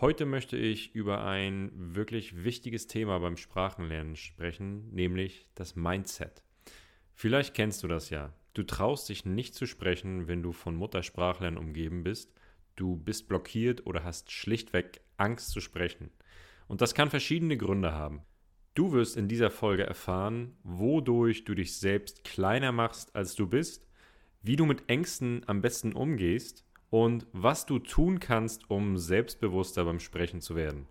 Heute möchte ich über ein wirklich wichtiges Thema beim Sprachenlernen sprechen, nämlich das Mindset. Vielleicht kennst du das ja. Du traust dich nicht zu sprechen, wenn du von Muttersprachlern umgeben bist. Du bist blockiert oder hast schlichtweg Angst zu sprechen. Und das kann verschiedene Gründe haben. Du wirst in dieser Folge erfahren, wodurch du dich selbst kleiner machst, als du bist, wie du mit Ängsten am besten umgehst und was du tun kannst, um selbstbewusster beim Sprechen zu werden.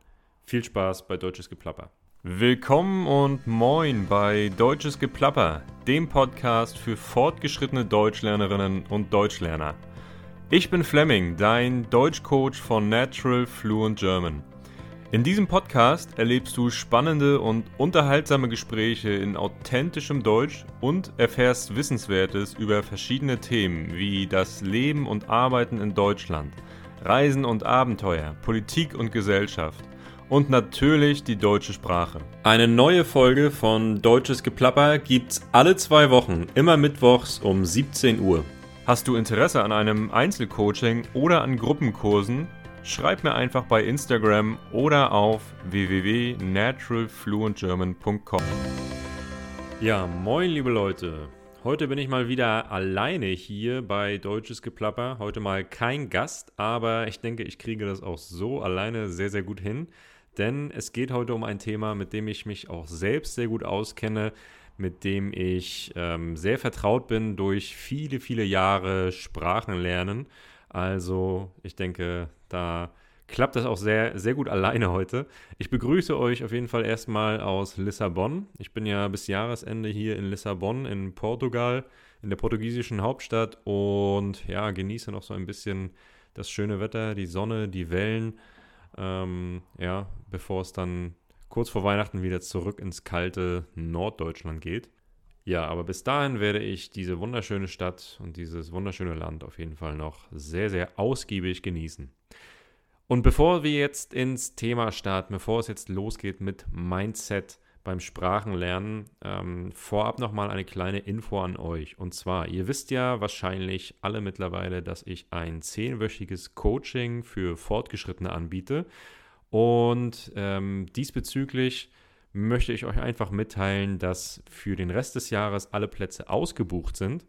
Viel Spaß bei Deutsches Geplapper. Willkommen und moin bei Deutsches Geplapper, dem Podcast für fortgeschrittene Deutschlernerinnen und Deutschlerner. Ich bin Fleming, dein Deutschcoach von Natural Fluent German. In diesem Podcast erlebst du spannende und unterhaltsame Gespräche in authentischem Deutsch und erfährst Wissenswertes über verschiedene Themen wie das Leben und Arbeiten in Deutschland, Reisen und Abenteuer, Politik und Gesellschaft und natürlich die deutsche Sprache. Eine neue Folge von Deutsches Geplapper gibt's alle zwei Wochen, immer mittwochs um 17 Uhr. Hast du Interesse an einem Einzelcoaching oder an Gruppenkursen? Schreib mir einfach bei Instagram oder auf www.naturalfluentgerman.com. Ja, moin liebe Leute. Heute bin ich mal wieder alleine hier bei Deutsches Geplapper. Heute mal kein Gast, aber ich denke, ich kriege das auch so alleine sehr, sehr gut hin. Denn es geht heute um ein Thema, mit dem ich mich auch selbst sehr gut auskenne, mit dem ich ähm, sehr vertraut bin durch viele, viele Jahre Sprachenlernen. Also ich denke, da klappt das auch sehr, sehr gut alleine heute. Ich begrüße euch auf jeden Fall erstmal aus Lissabon. Ich bin ja bis Jahresende hier in Lissabon in Portugal, in der portugiesischen Hauptstadt und ja, genieße noch so ein bisschen das schöne Wetter, die Sonne, die Wellen. Ähm, ja, bevor es dann kurz vor Weihnachten wieder zurück ins kalte Norddeutschland geht. Ja, aber bis dahin werde ich diese wunderschöne Stadt und dieses wunderschöne Land auf jeden Fall noch sehr, sehr ausgiebig genießen. Und bevor wir jetzt ins Thema starten, bevor es jetzt losgeht mit Mindset beim Sprachenlernen, ähm, vorab nochmal eine kleine Info an euch. Und zwar, ihr wisst ja wahrscheinlich alle mittlerweile, dass ich ein zehnwöchiges Coaching für Fortgeschrittene anbiete. Und ähm, diesbezüglich möchte ich euch einfach mitteilen, dass für den Rest des Jahres alle Plätze ausgebucht sind.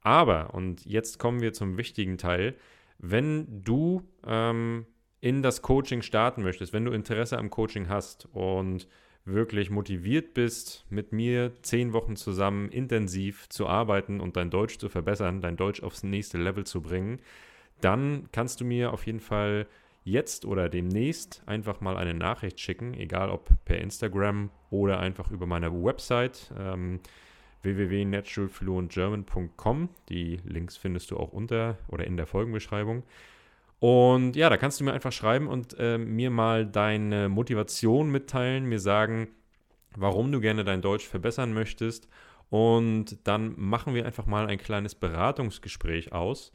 Aber, und jetzt kommen wir zum wichtigen Teil, wenn du ähm, in das Coaching starten möchtest, wenn du Interesse am Coaching hast und wirklich motiviert bist, mit mir zehn Wochen zusammen intensiv zu arbeiten und dein Deutsch zu verbessern, dein Deutsch aufs nächste Level zu bringen, dann kannst du mir auf jeden Fall jetzt oder demnächst einfach mal eine Nachricht schicken, egal ob per Instagram oder einfach über meine Website ähm, www.naturalfluentgerman.com. Die Links findest du auch unter oder in der Folgenbeschreibung. Und ja, da kannst du mir einfach schreiben und äh, mir mal deine Motivation mitteilen, mir sagen, warum du gerne dein Deutsch verbessern möchtest. Und dann machen wir einfach mal ein kleines Beratungsgespräch aus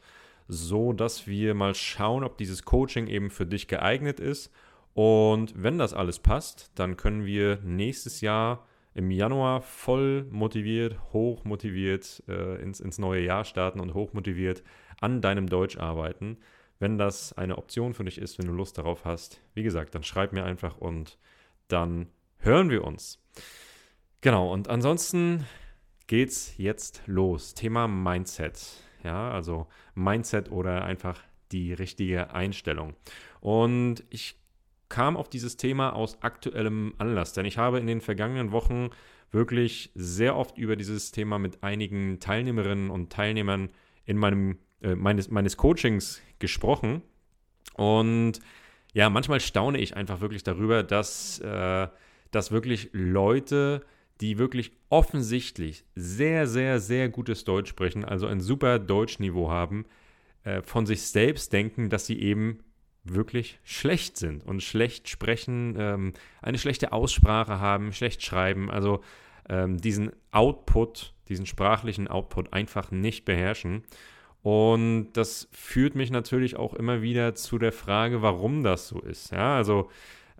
so dass wir mal schauen, ob dieses Coaching eben für dich geeignet ist. Und wenn das alles passt, dann können wir nächstes Jahr im Januar voll motiviert, hoch motiviert äh, ins, ins neue Jahr starten und hoch motiviert an deinem Deutsch arbeiten. Wenn das eine Option für dich ist, wenn du Lust darauf hast, wie gesagt, dann schreib mir einfach und dann hören wir uns. Genau, und ansonsten geht's jetzt los. Thema Mindset. Ja, also Mindset oder einfach die richtige Einstellung. Und ich kam auf dieses Thema aus aktuellem Anlass, denn ich habe in den vergangenen Wochen wirklich sehr oft über dieses Thema mit einigen Teilnehmerinnen und Teilnehmern in meinem äh, meines, meines Coachings gesprochen. Und ja, manchmal staune ich einfach wirklich darüber, dass, äh, dass wirklich Leute die wirklich offensichtlich sehr, sehr, sehr gutes Deutsch sprechen, also ein super Deutschniveau haben, äh, von sich selbst denken, dass sie eben wirklich schlecht sind und schlecht sprechen, ähm, eine schlechte Aussprache haben, schlecht schreiben, also ähm, diesen Output, diesen sprachlichen Output einfach nicht beherrschen. Und das führt mich natürlich auch immer wieder zu der Frage, warum das so ist. Ja, also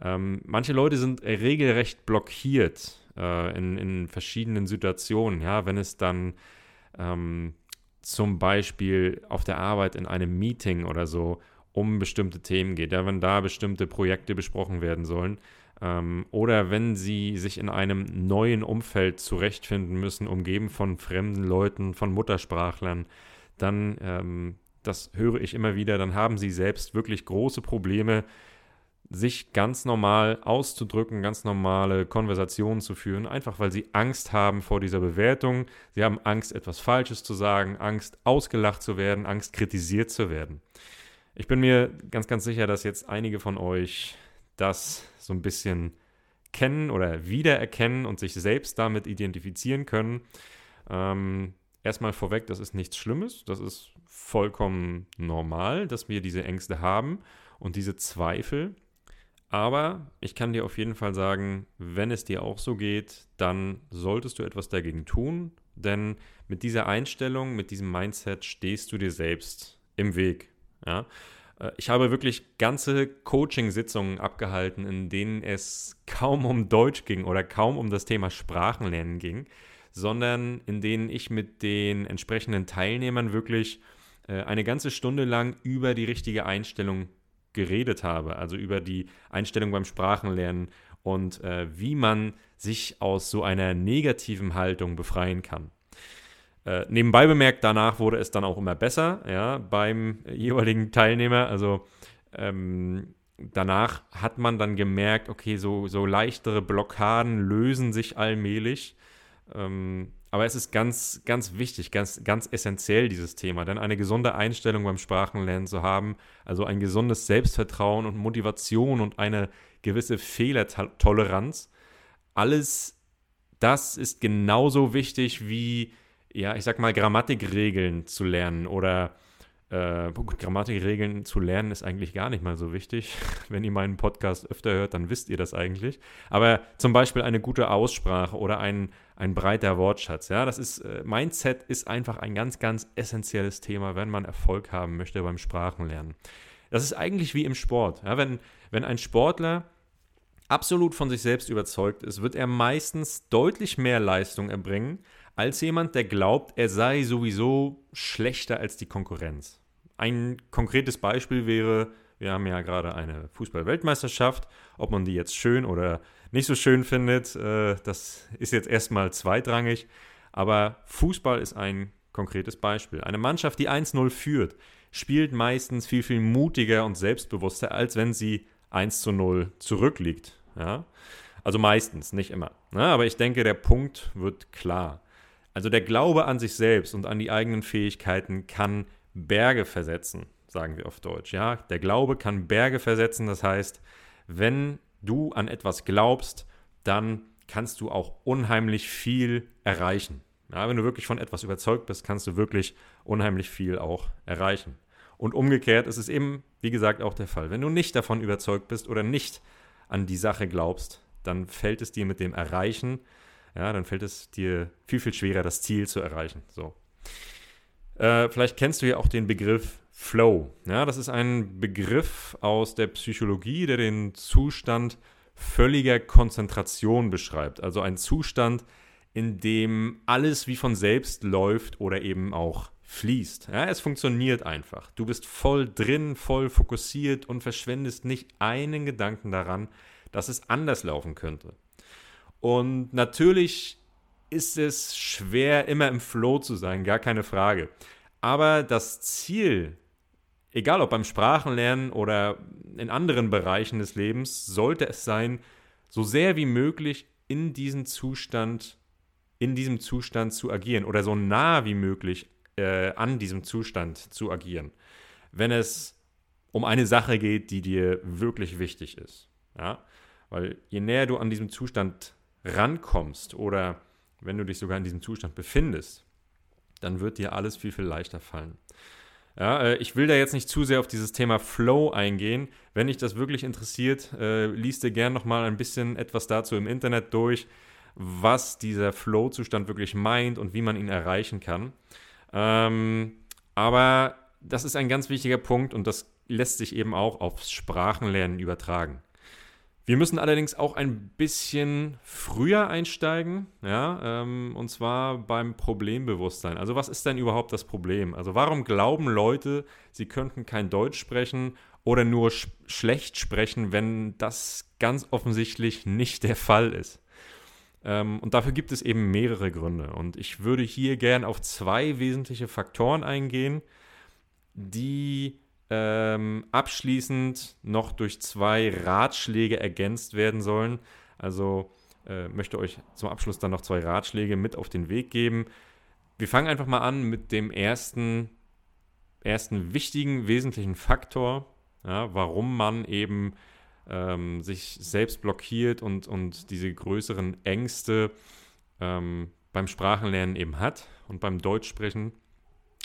ähm, manche Leute sind regelrecht blockiert äh, in, in verschiedenen Situationen. Ja, wenn es dann ähm, zum Beispiel auf der Arbeit in einem Meeting oder so um bestimmte Themen geht, ja, wenn da bestimmte Projekte besprochen werden sollen ähm, oder wenn sie sich in einem neuen Umfeld zurechtfinden müssen, umgeben von fremden Leuten, von Muttersprachlern, dann, ähm, das höre ich immer wieder, dann haben sie selbst wirklich große Probleme, sich ganz normal auszudrücken, ganz normale Konversationen zu führen, einfach weil sie Angst haben vor dieser Bewertung. Sie haben Angst, etwas Falsches zu sagen, Angst, ausgelacht zu werden, Angst, kritisiert zu werden. Ich bin mir ganz, ganz sicher, dass jetzt einige von euch das so ein bisschen kennen oder wiedererkennen und sich selbst damit identifizieren können. Ähm, erstmal vorweg, das ist nichts Schlimmes, das ist vollkommen normal, dass wir diese Ängste haben und diese Zweifel. Aber ich kann dir auf jeden Fall sagen, wenn es dir auch so geht, dann solltest du etwas dagegen tun, denn mit dieser Einstellung, mit diesem Mindset stehst du dir selbst im Weg. Ja? Äh, ich habe wirklich ganze Coaching-Sitzungen abgehalten, in denen es kaum um Deutsch ging oder kaum um das Thema Sprachenlernen ging, sondern in denen ich mit den entsprechenden Teilnehmern wirklich äh, eine ganze Stunde lang über die richtige Einstellung geredet habe, also über die Einstellung beim Sprachenlernen und äh, wie man sich aus so einer negativen Haltung befreien kann. Äh, nebenbei bemerkt, danach wurde es dann auch immer besser, ja, beim jeweiligen Teilnehmer. Also ähm, danach hat man dann gemerkt, okay, so, so leichtere Blockaden lösen sich allmählich. Ähm, aber es ist ganz, ganz wichtig, ganz, ganz essentiell, dieses Thema. Denn eine gesunde Einstellung beim Sprachenlernen zu haben, also ein gesundes Selbstvertrauen und Motivation und eine gewisse Fehlertoleranz, alles das ist genauso wichtig wie, ja, ich sag mal, Grammatikregeln zu lernen oder äh, gut, Grammatikregeln zu lernen ist eigentlich gar nicht mal so wichtig. Wenn ihr meinen Podcast öfter hört, dann wisst ihr das eigentlich. Aber zum Beispiel eine gute Aussprache oder ein, ein breiter Wortschatz. Ja, das ist, äh, Mindset ist einfach ein ganz, ganz essentielles Thema, wenn man Erfolg haben möchte beim Sprachenlernen. Das ist eigentlich wie im Sport. Ja, wenn, wenn ein Sportler absolut von sich selbst überzeugt ist, wird er meistens deutlich mehr Leistung erbringen, als jemand, der glaubt, er sei sowieso schlechter als die Konkurrenz. Ein konkretes Beispiel wäre, wir haben ja gerade eine Fußball-Weltmeisterschaft. Ob man die jetzt schön oder nicht so schön findet, äh, das ist jetzt erstmal zweitrangig. Aber Fußball ist ein konkretes Beispiel. Eine Mannschaft, die 1-0 führt, spielt meistens viel, viel mutiger und selbstbewusster, als wenn sie 1 0 zurückliegt. Ja? Also meistens, nicht immer. Ja, aber ich denke, der Punkt wird klar. Also der Glaube an sich selbst und an die eigenen Fähigkeiten kann Berge versetzen, sagen wir auf Deutsch. Ja, der Glaube kann Berge versetzen. Das heißt, wenn du an etwas glaubst, dann kannst du auch unheimlich viel erreichen. Ja, wenn du wirklich von etwas überzeugt bist, kannst du wirklich unheimlich viel auch erreichen. Und umgekehrt ist es eben, wie gesagt, auch der Fall. Wenn du nicht davon überzeugt bist oder nicht an die Sache glaubst, dann fällt es dir mit dem Erreichen ja, dann fällt es dir viel, viel schwerer, das Ziel zu erreichen. So. Äh, vielleicht kennst du ja auch den Begriff Flow. Ja, das ist ein Begriff aus der Psychologie, der den Zustand völliger Konzentration beschreibt. Also ein Zustand, in dem alles wie von selbst läuft oder eben auch fließt. Ja, es funktioniert einfach. Du bist voll drin, voll fokussiert und verschwendest nicht einen Gedanken daran, dass es anders laufen könnte. Und natürlich ist es schwer, immer im Flow zu sein, gar keine Frage. Aber das Ziel, egal ob beim Sprachenlernen oder in anderen Bereichen des Lebens, sollte es sein, so sehr wie möglich in diesem Zustand, in diesem Zustand zu agieren oder so nah wie möglich äh, an diesem Zustand zu agieren, wenn es um eine Sache geht, die dir wirklich wichtig ist. Ja? Weil je näher du an diesem Zustand rankommst oder wenn du dich sogar in diesem Zustand befindest, dann wird dir alles viel, viel leichter fallen. Ja, äh, ich will da jetzt nicht zu sehr auf dieses Thema Flow eingehen. Wenn dich das wirklich interessiert, äh, liest dir gern nochmal ein bisschen etwas dazu im Internet durch, was dieser Flow-Zustand wirklich meint und wie man ihn erreichen kann. Ähm, aber das ist ein ganz wichtiger Punkt und das lässt sich eben auch aufs Sprachenlernen übertragen. Wir müssen allerdings auch ein bisschen früher einsteigen, ja, ähm, und zwar beim Problembewusstsein. Also was ist denn überhaupt das Problem? Also warum glauben Leute, sie könnten kein Deutsch sprechen oder nur sch schlecht sprechen, wenn das ganz offensichtlich nicht der Fall ist? Ähm, und dafür gibt es eben mehrere Gründe. Und ich würde hier gern auf zwei wesentliche Faktoren eingehen, die ähm, abschließend noch durch zwei Ratschläge ergänzt werden sollen. Also äh, möchte euch zum Abschluss dann noch zwei Ratschläge mit auf den Weg geben. Wir fangen einfach mal an mit dem ersten, ersten wichtigen, wesentlichen Faktor, ja, warum man eben ähm, sich selbst blockiert und, und diese größeren Ängste ähm, beim Sprachenlernen eben hat und beim Deutschsprechen.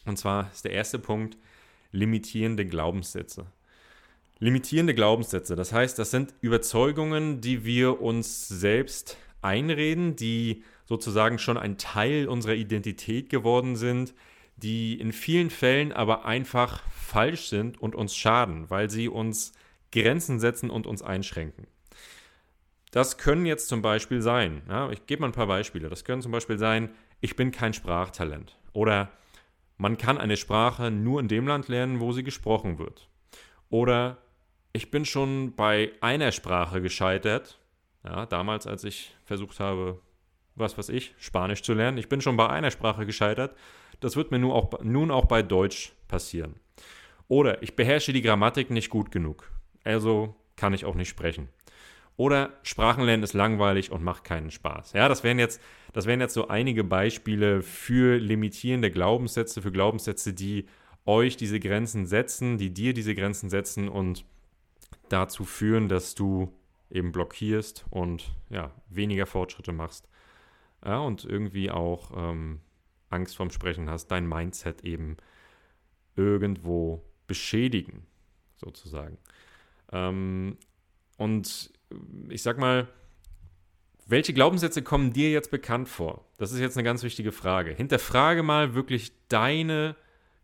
Und zwar ist der erste Punkt, limitierende Glaubenssätze. Limitierende Glaubenssätze, das heißt, das sind Überzeugungen, die wir uns selbst einreden, die sozusagen schon ein Teil unserer Identität geworden sind, die in vielen Fällen aber einfach falsch sind und uns schaden, weil sie uns Grenzen setzen und uns einschränken. Das können jetzt zum Beispiel sein, ja, ich gebe mal ein paar Beispiele, das können zum Beispiel sein, ich bin kein Sprachtalent oder man kann eine Sprache nur in dem Land lernen, wo sie gesprochen wird. Oder ich bin schon bei einer Sprache gescheitert. Ja, damals, als ich versucht habe, was weiß ich, Spanisch zu lernen. Ich bin schon bei einer Sprache gescheitert. Das wird mir nun auch, nun auch bei Deutsch passieren. Oder ich beherrsche die Grammatik nicht gut genug. Also kann ich auch nicht sprechen. Oder Sprachenlernen ist langweilig und macht keinen Spaß. Ja, das wären jetzt, das wären jetzt so einige Beispiele für limitierende Glaubenssätze, für Glaubenssätze, die euch diese Grenzen setzen, die dir diese Grenzen setzen und dazu führen, dass du eben blockierst und ja, weniger Fortschritte machst. Ja, und irgendwie auch ähm, Angst vorm Sprechen hast, dein Mindset eben irgendwo beschädigen, sozusagen. Ähm, und ich sag mal, welche Glaubenssätze kommen dir jetzt bekannt vor? Das ist jetzt eine ganz wichtige Frage. Hinterfrage mal wirklich deine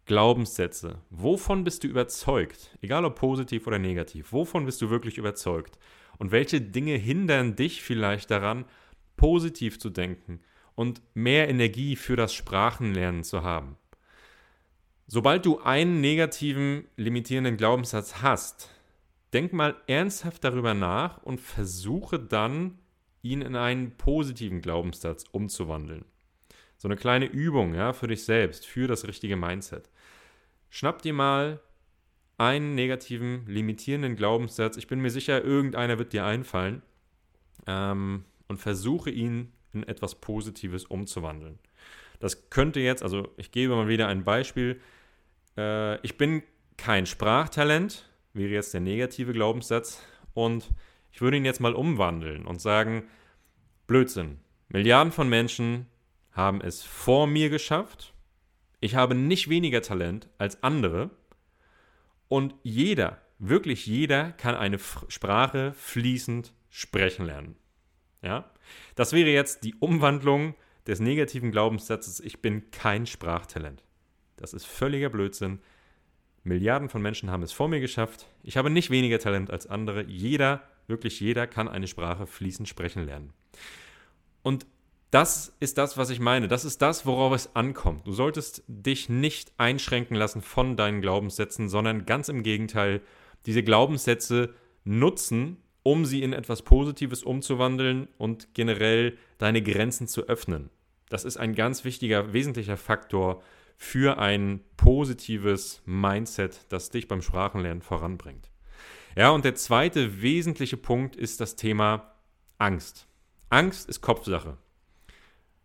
Glaubenssätze. Wovon bist du überzeugt? Egal ob positiv oder negativ. Wovon bist du wirklich überzeugt? Und welche Dinge hindern dich vielleicht daran, positiv zu denken und mehr Energie für das Sprachenlernen zu haben? Sobald du einen negativen, limitierenden Glaubenssatz hast, denk mal ernsthaft darüber nach und versuche dann, ihn in einen positiven Glaubenssatz umzuwandeln. So eine kleine Übung, ja, für dich selbst, für das richtige Mindset. Schnapp dir mal einen negativen, limitierenden Glaubenssatz. Ich bin mir sicher, irgendeiner wird dir einfallen. Ähm, und versuche ihn in etwas Positives umzuwandeln. Das könnte jetzt, also ich gebe mal wieder ein Beispiel. Äh, ich bin kein Sprachtalent, wäre jetzt der negative Glaubenssatz. Und ich würde ihn jetzt mal umwandeln und sagen, Blödsinn. Milliarden von Menschen haben es vor mir geschafft. Ich habe nicht weniger Talent als andere. Und jeder, wirklich jeder, kann eine Sprache fließend sprechen lernen. Ja? Das wäre jetzt die Umwandlung des negativen Glaubenssatzes, ich bin kein Sprachtalent. Das ist völliger Blödsinn. Milliarden von Menschen haben es vor mir geschafft. Ich habe nicht weniger Talent als andere. Jeder, wirklich jeder, kann eine Sprache fließend sprechen lernen. Und das ist das, was ich meine. Das ist das, worauf es ankommt. Du solltest dich nicht einschränken lassen von deinen Glaubenssätzen, sondern ganz im Gegenteil, diese Glaubenssätze nutzen, um sie in etwas Positives umzuwandeln und generell deine Grenzen zu öffnen. Das ist ein ganz wichtiger, wesentlicher Faktor für ein positives Mindset, das dich beim Sprachenlernen voranbringt. Ja, und der zweite wesentliche Punkt ist das Thema Angst. Angst ist Kopfsache.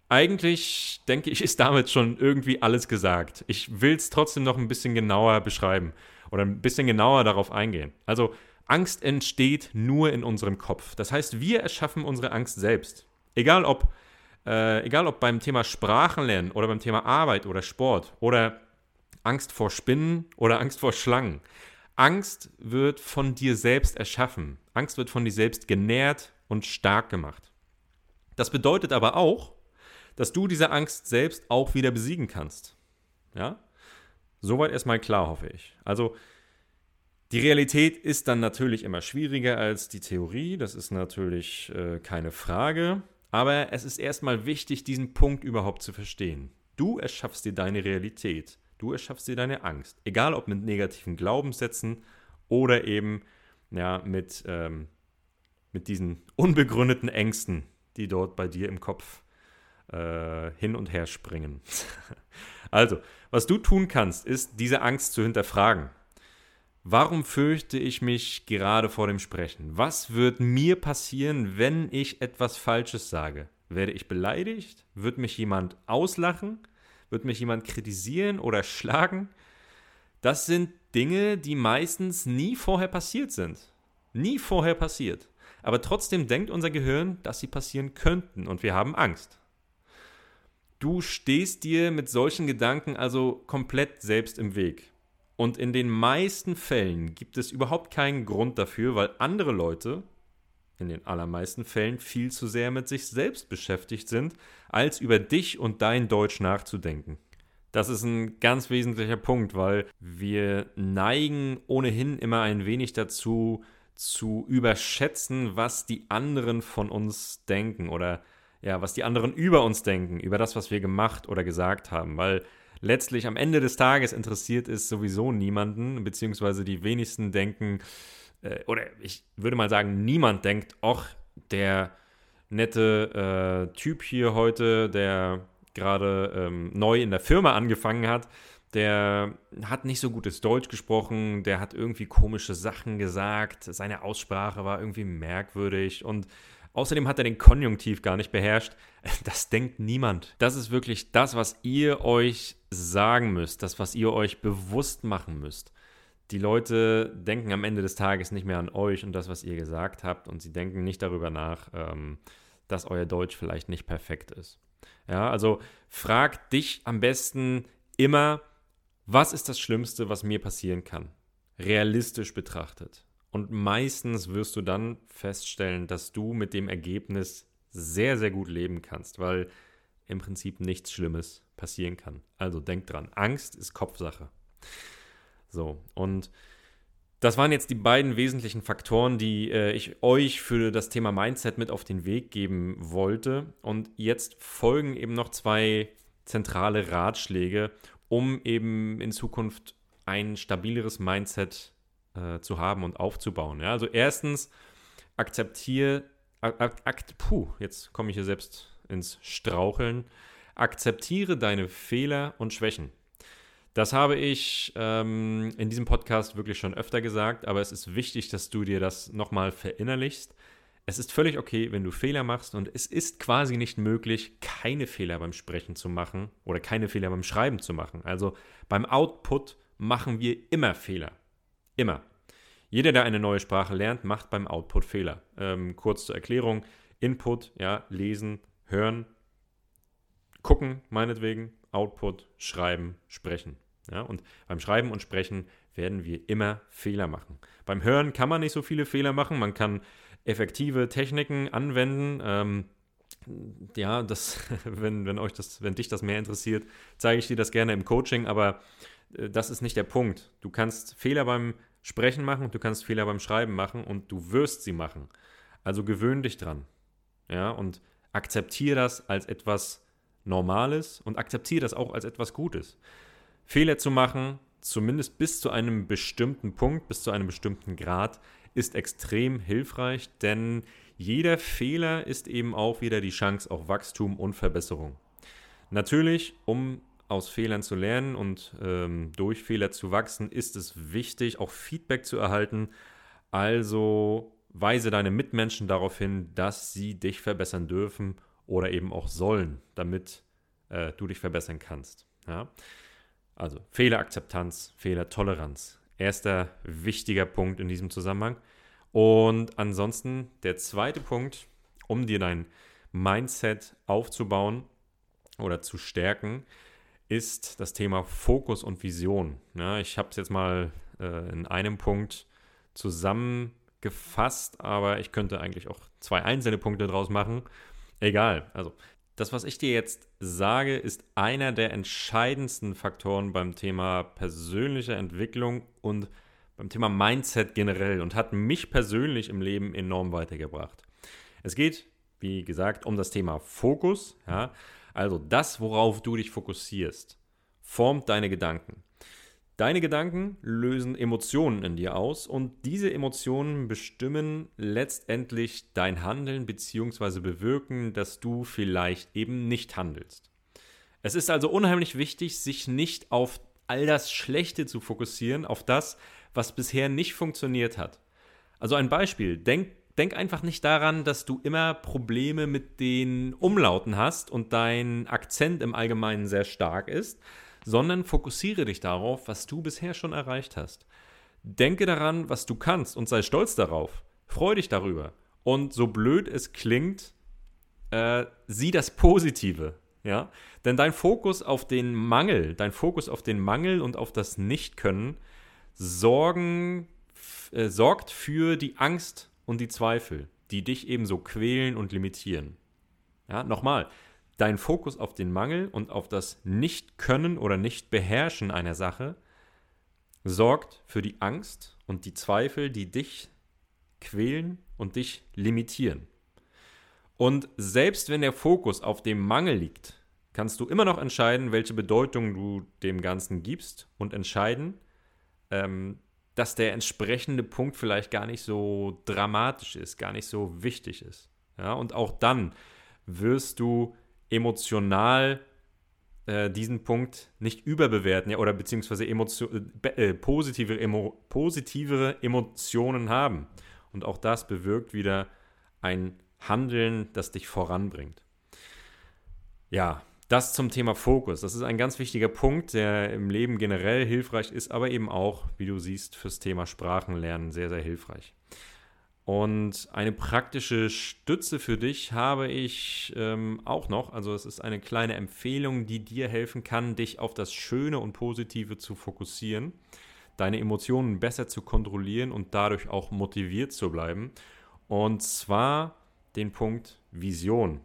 Eigentlich denke ich, ist damit schon irgendwie alles gesagt. Ich will es trotzdem noch ein bisschen genauer beschreiben oder ein bisschen genauer darauf eingehen. Also Angst entsteht nur in unserem Kopf. Das heißt, wir erschaffen unsere Angst selbst. Egal ob äh, egal ob beim Thema Sprachenlernen oder beim Thema Arbeit oder Sport oder Angst vor Spinnen oder Angst vor Schlangen. Angst wird von dir selbst erschaffen. Angst wird von dir selbst genährt und stark gemacht. Das bedeutet aber auch, dass du diese Angst selbst auch wieder besiegen kannst. Ja? Soweit erstmal klar, hoffe ich. Also, Die Realität ist dann natürlich immer schwieriger als die Theorie, das ist natürlich äh, keine Frage, aber es ist erstmal wichtig, diesen Punkt überhaupt zu verstehen. Du erschaffst dir deine Realität, du erschaffst dir deine Angst, egal ob mit negativen Glaubenssätzen oder eben ja, mit, ähm, mit diesen unbegründeten Ängsten, die dort bei dir im Kopf äh, hin und her springen. also, was du tun kannst, ist, diese Angst zu hinterfragen. Warum fürchte ich mich gerade vor dem Sprechen? Was wird mir passieren, wenn ich etwas Falsches sage? Werde ich beleidigt? Wird mich jemand auslachen? Wird mich jemand kritisieren oder schlagen? Das sind Dinge, die meistens nie vorher passiert sind. Nie vorher passiert. Aber trotzdem denkt unser Gehirn, dass sie passieren könnten und wir haben Angst. Du stehst dir mit solchen Gedanken also komplett selbst im Weg. Und in den meisten Fällen gibt es überhaupt keinen Grund dafür, weil andere Leute in den allermeisten Fällen viel zu sehr mit sich selbst beschäftigt sind, als über dich und dein Deutsch nachzudenken. Das ist ein ganz wesentlicher Punkt, weil wir neigen ohnehin immer ein wenig dazu, zu überschätzen, was die anderen von uns denken oder ja, was die anderen über uns denken, über das, was wir gemacht oder gesagt haben, weil letztlich am Ende des Tages interessiert es sowieso niemanden, beziehungsweise die wenigsten denken, äh, oder ich würde mal sagen, niemand denkt, ach, der nette äh, Typ hier heute, der gerade ähm, neu in der Firma angefangen hat, der hat nicht so gutes Deutsch gesprochen, der hat irgendwie komische Sachen gesagt, seine Aussprache war irgendwie merkwürdig und außerdem hat er den Konjunktiv gar nicht beherrscht. Das denkt niemand. Das ist wirklich das, was ihr euch sagen müsst, das, was ihr euch bewusst machen müsst. Die Leute denken am Ende des Tages nicht mehr an euch und das, was ihr gesagt habt und sie denken nicht darüber nach, ähm, dass euer Deutsch vielleicht nicht perfekt ist. Ja, also frag dich am besten immer, was ist das Schlimmste, was mir passieren kann? Realistisch betrachtet. Und meistens wirst du dann feststellen, dass du mit dem Ergebnis sehr, sehr gut leben kannst, weil im Prinzip nichts Schlimmes passieren kann. Also denk dran, Angst ist Kopfsache. So, und das waren jetzt die beiden wesentlichen Faktoren, die äh, ich euch für das Thema Mindset mit auf den Weg geben wollte. Und jetzt folgen eben noch zwei zentrale Ratschläge, um eben in Zukunft ein stabileres Mindset äh, zu haben und aufzubauen. Ja? Also erstens, akzeptiere, akt, puh, jetzt komme ich hier selbst ins Straucheln, akzeptiere deine Fehler und Schwächen. Das habe ich ähm, in diesem Podcast wirklich schon öfter gesagt, aber es ist wichtig, dass du dir das nochmal verinnerlichst. Es ist völlig okay, wenn du Fehler machst und es ist quasi nicht möglich, keine Fehler beim Sprechen zu machen oder keine Fehler beim Schreiben zu machen. Also beim Output machen wir immer Fehler. Immer. Jeder, der eine neue Sprache lernt, macht beim Output Fehler. Ähm, kurz zur Erklärung: Input, ja, lesen, hören, gucken, meinetwegen, Output, schreiben, sprechen. Ja, und beim Schreiben und Sprechen werden wir immer Fehler machen. Beim Hören kann man nicht so viele Fehler machen. Man kann effektive Techniken anwenden. Ähm, ja, das, wenn, wenn euch das, wenn dich das mehr interessiert, zeige ich dir das gerne im Coaching, aber äh, das ist nicht der Punkt. Du kannst Fehler beim Sprechen machen, du kannst Fehler beim Schreiben machen und du wirst sie machen. Also gewöhn dich dran. Ja, und akzeptiere das als etwas Normales und akzeptiere das auch als etwas Gutes. Fehler zu machen, zumindest bis zu einem bestimmten Punkt, bis zu einem bestimmten Grad, ist extrem hilfreich, denn jeder Fehler ist eben auch wieder die Chance auf Wachstum und Verbesserung. Natürlich, um aus Fehlern zu lernen und ähm, durch Fehler zu wachsen, ist es wichtig, auch Feedback zu erhalten. Also weise deine Mitmenschen darauf hin, dass sie dich verbessern dürfen oder eben auch sollen, damit äh, du dich verbessern kannst. Ja? Also Fehlerakzeptanz, Fehlertoleranz. Erster wichtiger Punkt in diesem Zusammenhang. Und ansonsten der zweite Punkt, um dir dein Mindset aufzubauen oder zu stärken, ist das Thema Fokus und Vision. Ja, ich habe es jetzt mal äh, in einem Punkt zusammengefasst, aber ich könnte eigentlich auch zwei einzelne Punkte draus machen. Egal. Also das, was ich dir jetzt sage, ist einer der entscheidendsten Faktoren beim Thema persönliche Entwicklung und beim Thema Mindset generell und hat mich persönlich im Leben enorm weitergebracht. Es geht, wie gesagt, um das Thema Fokus. Ja? Also das, worauf du dich fokussierst, formt deine Gedanken. Deine Gedanken lösen Emotionen in dir aus und diese Emotionen bestimmen letztendlich dein Handeln bzw. bewirken, dass du vielleicht eben nicht handelst. Es ist also unheimlich wichtig, sich nicht auf all das Schlechte zu fokussieren, auf das, was bisher nicht funktioniert hat. Also ein Beispiel, denk, denk einfach nicht daran, dass du immer Probleme mit den Umlauten hast und dein Akzent im Allgemeinen sehr stark ist, sondern fokussiere dich darauf, was du bisher schon erreicht hast. Denke daran, was du kannst und sei stolz darauf. Freu dich darüber. Und so blöd es klingt, äh, sieh das Positive. Ja? Denn dein Fokus auf den Mangel, dein Fokus auf den Mangel und auf das Nichtkönnen sorgen, äh, sorgt für die Angst und die Zweifel, die dich ebenso quälen und limitieren. Ja, nochmal, dein Fokus auf den Mangel und auf das Nicht-Können oder Nicht-Beherrschen einer Sache sorgt für die Angst und die Zweifel, die dich quälen und dich limitieren. Und selbst wenn der Fokus auf dem Mangel liegt, kannst du immer noch entscheiden, welche Bedeutung du dem Ganzen gibst und entscheiden, ähm, dass der entsprechende Punkt vielleicht gar nicht so dramatisch ist, gar nicht so wichtig ist. Ja, und auch dann wirst du emotional äh, diesen Punkt nicht überbewerten ja, oder beziehungsweise äh, positive, emo, positivere Emotionen haben. Und auch das bewirkt wieder ein Handeln, das dich voranbringt. Ja, das zum Thema Fokus. Das ist ein ganz wichtiger Punkt, der im Leben generell hilfreich ist, aber eben auch, wie du siehst, fürs Thema Sprachenlernen sehr, sehr hilfreich. Und eine praktische Stütze für dich habe ich ähm, auch noch. Also es ist eine kleine Empfehlung, die dir helfen kann, dich auf das Schöne und Positive zu fokussieren, deine Emotionen besser zu kontrollieren und dadurch auch motiviert zu bleiben. Und zwar den Punkt Vision.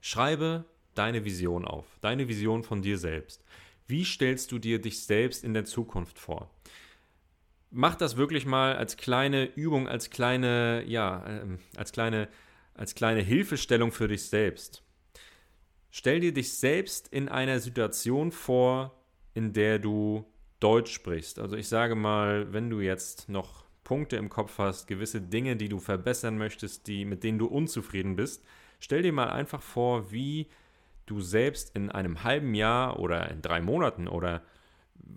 Schreibe deine Vision auf, deine Vision von dir selbst. Wie stellst du dir dich selbst in der Zukunft vor? Mach das wirklich mal als kleine Übung, als kleine, ja, ähm, als kleine, als kleine Hilfestellung für dich selbst. Stell dir dich selbst in einer Situation vor, in der du Deutsch sprichst. Also ich sage mal, wenn du jetzt noch Punkte im Kopf hast, gewisse Dinge, die du verbessern möchtest, die, mit denen du unzufrieden bist, stell dir mal einfach vor, wie du selbst in einem halben Jahr oder in drei Monaten oder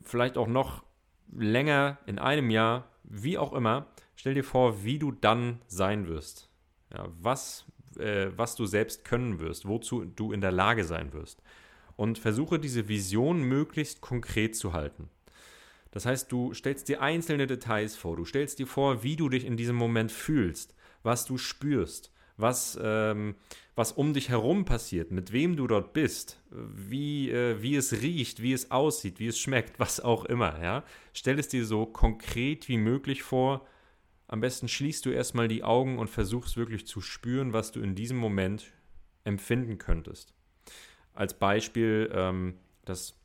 vielleicht auch noch länger, in einem Jahr, wie auch immer, stell dir vor, wie du dann sein wirst. Ja, was, äh, was du selbst können wirst, wozu du in der Lage sein wirst. Und versuche diese Vision möglichst konkret zu halten. Das heißt, du stellst dir einzelne Details vor, du stellst dir vor, wie du dich in diesem Moment fühlst, was du spürst, was, ähm, was um dich herum passiert, mit wem du dort bist, wie, äh, wie es riecht, wie es aussieht, wie es schmeckt, was auch immer. Ja? Stell es dir so konkret wie möglich vor. Am besten schließt du erstmal die Augen und versuchst wirklich zu spüren, was du in diesem Moment empfinden könntest. Als Beispiel, ähm, das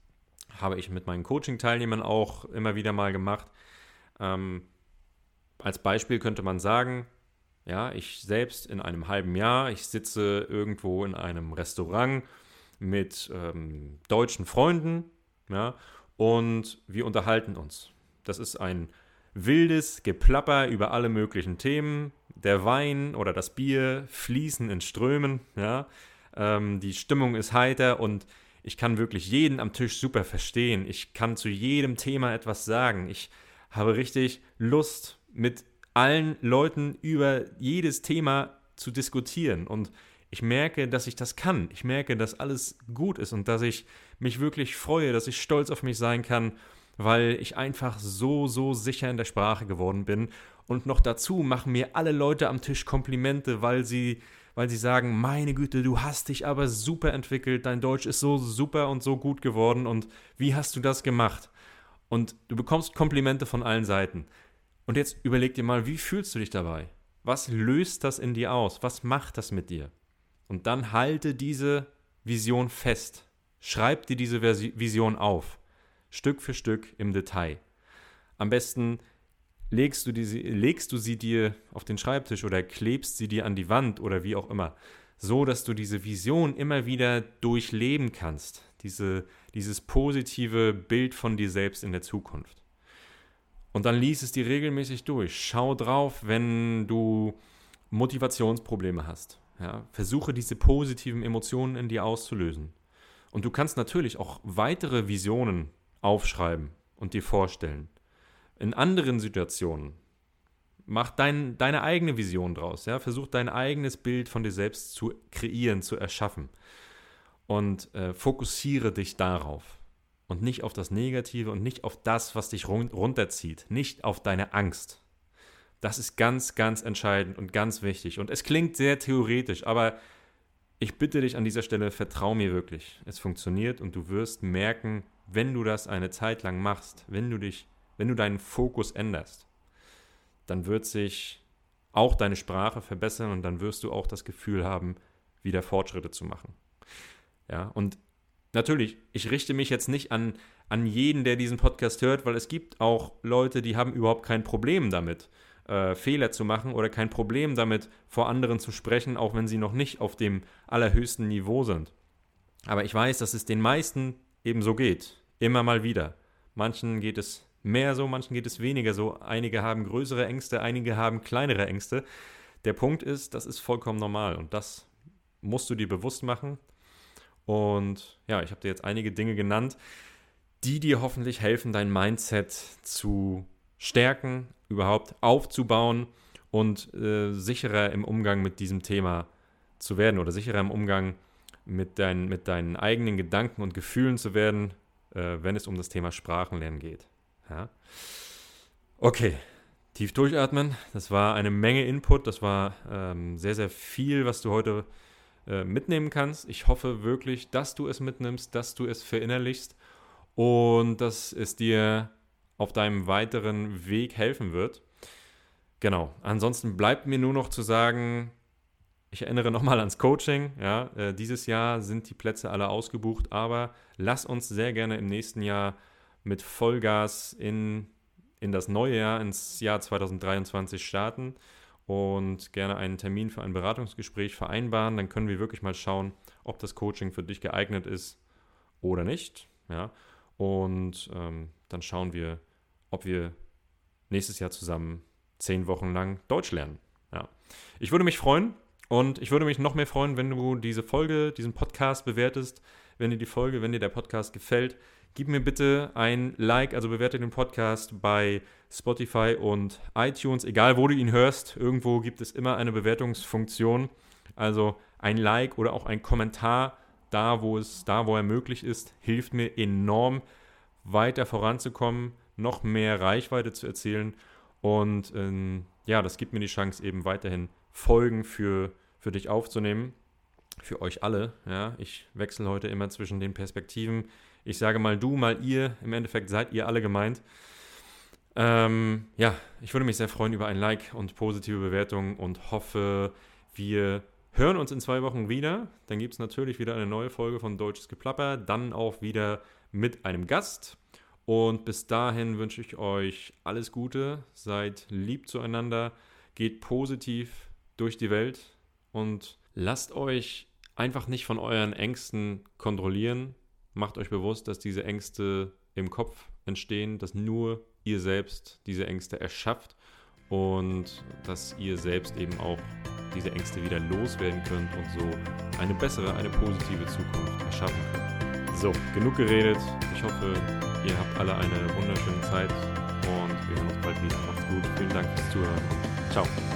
habe ich mit meinen Coaching-Teilnehmern auch immer wieder mal gemacht. Ähm, als Beispiel könnte man sagen, ja, ich selbst in einem halben Jahr, ich sitze irgendwo in einem Restaurant mit ähm, deutschen Freunden, ja, und wir unterhalten uns. Das ist ein wildes Geplapper über alle möglichen Themen. Der Wein oder das Bier fließen in Strömen, ja. Ähm, die Stimmung ist heiter und ich kann wirklich jeden am Tisch super verstehen. Ich kann zu jedem Thema etwas sagen. Ich habe richtig Lust, mit allen Leuten über jedes Thema zu diskutieren. Und ich merke, dass ich das kann. Ich merke, dass alles gut ist und dass ich mich wirklich freue, dass ich stolz auf mich sein kann, weil ich einfach so, so sicher in der Sprache geworden bin. Und noch dazu machen mir alle Leute am Tisch Komplimente, weil sie, weil sie sagen, meine Güte, du hast dich aber super entwickelt, dein Deutsch ist so super und so gut geworden und wie hast du das gemacht? Und du bekommst Komplimente von allen Seiten. Und jetzt überleg dir mal, wie fühlst du dich dabei? Was löst das in dir aus? Was macht das mit dir? Und dann halte diese Vision fest. Schreib dir diese Vision auf. Stück für Stück im Detail. Am besten legst du, die, legst du sie dir auf den Schreibtisch oder klebst sie dir an die Wand oder wie auch immer, so dass du diese Vision immer wieder durchleben kannst, diese, dieses positive Bild von dir selbst in der Zukunft. Und dann lies es dir regelmäßig durch. Schau drauf, wenn du Motivationsprobleme hast. Ja, versuche diese positiven Emotionen in dir auszulösen. Und du kannst natürlich auch weitere Visionen aufschreiben und dir vorstellen. In anderen Situationen. Mach dein, deine eigene Vision draus. Ja? Versuch dein eigenes Bild von dir selbst zu kreieren, zu erschaffen. Und äh, fokussiere dich darauf. Und nicht auf das Negative und nicht auf das, was dich run runterzieht. Nicht auf deine Angst. Das ist ganz, ganz entscheidend und ganz wichtig. Und es klingt sehr theoretisch, aber ich bitte dich an dieser Stelle, vertrau mir wirklich. Es funktioniert und du wirst merken, wenn du das eine Zeit lang machst, wenn du dich, wenn du deinen Fokus änderst, dann wird sich auch deine Sprache verbessern und dann wirst du auch das Gefühl haben, wieder Fortschritte zu machen. Ja, und natürlich, ich richte mich jetzt nicht an, an jeden, der diesen Podcast hört, weil es gibt auch Leute, die haben überhaupt kein Problem damit äh, Fehler zu machen oder kein Problem damit, vor anderen zu sprechen, auch wenn sie noch nicht auf dem allerhöchsten Niveau sind. Aber ich weiß, dass es den meisten eben so geht. Immer mal wieder. Manchen geht es mehr so, manchen geht es weniger so. Einige haben größere Ängste, einige haben kleinere Ängste. Der Punkt ist, das ist vollkommen normal und das musst du dir bewusst machen. Und ja, ich habe dir jetzt einige Dinge genannt, die dir hoffentlich helfen, dein Mindset zu stärken, überhaupt aufzubauen und äh, sicherer im Umgang mit diesem Thema zu werden oder sicherer im Umgang mit, dein, mit deinen eigenen Gedanken und Gefühlen zu werden, äh, wenn es um das Thema Sprachenlernen geht. Ja? Okay, tief durchatmen. Das war eine Menge Input. Das war ähm, sehr, sehr viel, was du heute äh, mitnehmen kannst. Ich hoffe wirklich, dass du es mitnimmst, dass du es verinnerlichst und dass es dir auf deinem weiteren Weg helfen wird. Genau. Ansonsten bleibt mir nur noch zu sagen, ich erinnere nochmal ans Coaching. Ja, äh, dieses Jahr sind die Plätze alle ausgebucht, aber lass uns sehr gerne im nächsten Jahr mit Vollgas in, in das neue Jahr, ins Jahr 2023 starten und gerne einen Termin für ein Beratungsgespräch vereinbaren. Dann können wir wirklich mal schauen, ob das Coaching für dich geeignet ist oder nicht. Ja, und ähm, dann schauen wir, ob wir nächstes Jahr zusammen zehn Wochen lang Deutsch lernen. Ja. Ich würde mich freuen und ich würde mich noch mehr freuen, wenn du diese Folge, diesen Podcast bewertest. Wenn dir die Folge, wenn dir der Podcast gefällt, gib mir bitte ein Like, also bewerte den Podcast bei Spotify und iTunes, egal wo du ihn hörst. Irgendwo gibt es immer eine Bewertungsfunktion. Also ein Like oder auch ein Kommentar da, wo es, da, wo er möglich ist, hilft mir enorm weiter voranzukommen noch mehr Reichweite zu erzielen. Und ähm, ja, das gibt mir die Chance, eben weiterhin Folgen für, für dich aufzunehmen. Für euch alle. Ja, ich wechsle heute immer zwischen den Perspektiven. Ich sage mal du, mal ihr. Im Endeffekt seid ihr alle gemeint. Ähm, ja, ich würde mich sehr freuen über ein Like und positive Bewertungen und hoffe, wir hören uns in zwei Wochen wieder. Dann gibt es natürlich wieder eine neue Folge von Deutsches Geplapper. Dann auch wieder mit einem Gast. Und bis dahin wünsche ich euch alles Gute, seid lieb zueinander, geht positiv durch die Welt und lasst euch einfach nicht von euren Ängsten kontrollieren. Macht euch bewusst, dass diese Ängste im Kopf entstehen, dass nur ihr selbst diese Ängste erschafft und dass ihr selbst eben auch diese Ängste wieder loswerden könnt und so eine bessere, eine positive Zukunft erschaffen könnt. So, genug geredet. Ich hoffe, Ihr habt alle eine wunderschöne Zeit und wir hören uns bald wieder. Macht's gut. Vielen Dank fürs Zuhören. Ciao.